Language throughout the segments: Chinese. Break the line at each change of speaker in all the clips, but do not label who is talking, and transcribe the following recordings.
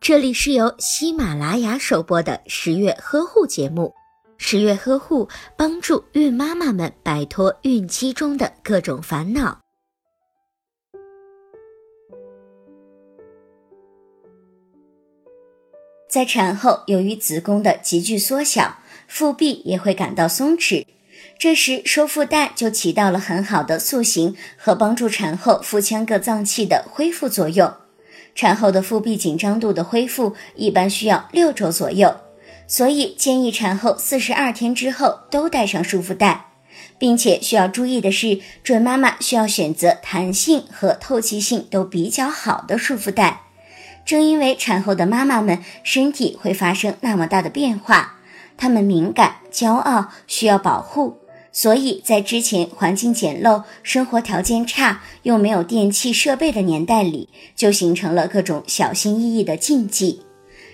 这里是由喜马拉雅首播的十月呵护节目。十月呵护帮助孕妈妈们摆脱孕期中的各种烦恼。在产后，由于子宫的急剧缩小，腹壁也会感到松弛，这时收腹带就起到了很好的塑形和帮助产后腹腔各脏器的恢复作用。产后的腹壁紧张度的恢复一般需要六周左右，所以建议产后四十二天之后都带上束缚带，并且需要注意的是，准妈妈需要选择弹性和透气性都比较好的束缚带。正因为产后的妈妈们身体会发生那么大的变化，她们敏感、骄傲，需要保护，所以在之前环境简陋、生活条件差又没有电器设备的年代里，就形成了各种小心翼翼的禁忌。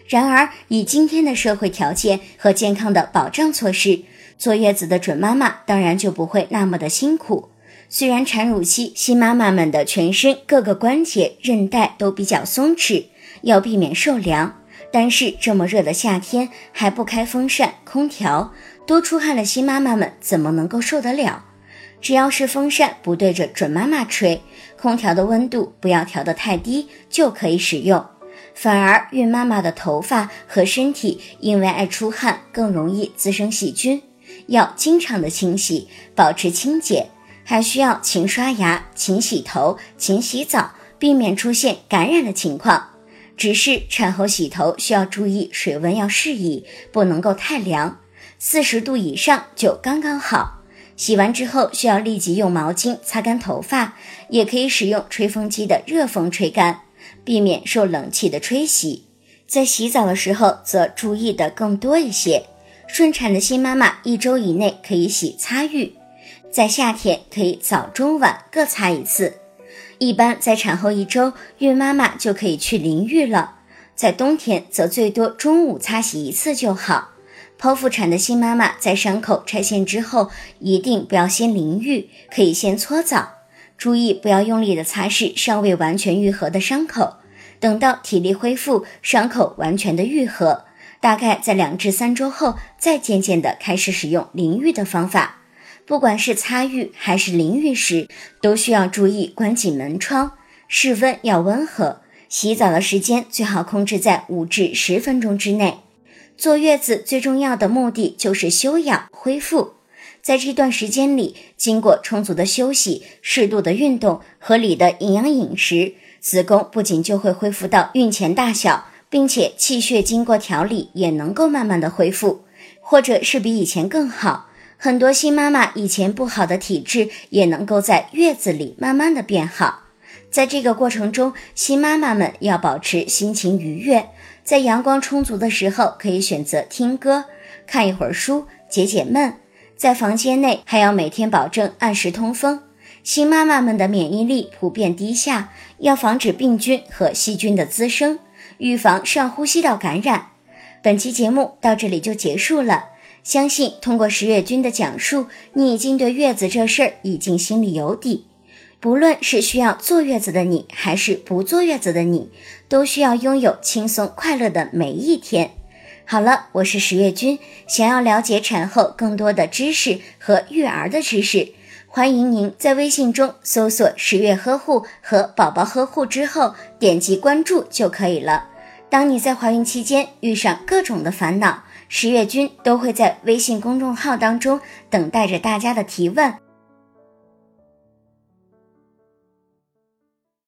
然而，以今天的社会条件和健康的保障措施，坐月子的准妈妈当然就不会那么的辛苦。虽然产乳期新妈妈们的全身各个关节、韧带都比较松弛。要避免受凉，但是这么热的夏天还不开风扇、空调，多出汗的新妈妈们怎么能够受得了？只要是风扇不对着准妈妈吹，空调的温度不要调得太低，就可以使用。反而孕妈妈的头发和身体因为爱出汗，更容易滋生细菌，要经常的清洗，保持清洁，还需要勤刷牙、勤洗头、勤洗澡，避免出现感染的情况。只是产后洗头需要注意水温要适宜，不能够太凉，四十度以上就刚刚好。洗完之后需要立即用毛巾擦干头发，也可以使用吹风机的热风吹干，避免受冷气的吹袭。在洗澡的时候则注意的更多一些。顺产的新妈妈一周以内可以洗擦浴，在夏天可以早中晚各擦一次。一般在产后一周，孕妈妈就可以去淋浴了。在冬天，则最多中午擦洗一次就好。剖腹产的新妈妈在伤口拆线之后，一定不要先淋浴，可以先搓澡。注意不要用力的擦拭尚未完全愈合的伤口，等到体力恢复，伤口完全的愈合，大概在两至三周后，再渐渐的开始使用淋浴的方法。不管是擦浴还是淋浴时，都需要注意关紧门窗，室温要温和。洗澡的时间最好控制在五至十分钟之内。坐月子最重要的目的就是休养恢复，在这段时间里，经过充足的休息、适度的运动、合理的营养饮食，子宫不仅就会恢复到孕前大小，并且气血经过调理也能够慢慢的恢复，或者是比以前更好。很多新妈妈以前不好的体质也能够在月子里慢慢的变好。在这个过程中，新妈妈们要保持心情愉悦，在阳光充足的时候，可以选择听歌、看一会儿书解解闷。在房间内还要每天保证按时通风。新妈妈们的免疫力普遍低下，要防止病菌和细菌的滋生，预防上呼吸道感染。本期节目到这里就结束了。相信通过十月君的讲述，你已经对月子这事儿已经心里有底。不论是需要坐月子的你，还是不坐月子的你，都需要拥有轻松快乐的每一天。好了，我是十月君，想要了解产后更多的知识和育儿的知识，欢迎您在微信中搜索“十月呵护”和“宝宝呵护”之后点击关注就可以了。当你在怀孕期间遇上各种的烦恼，十月君都会在微信公众号当中等待着大家的提问。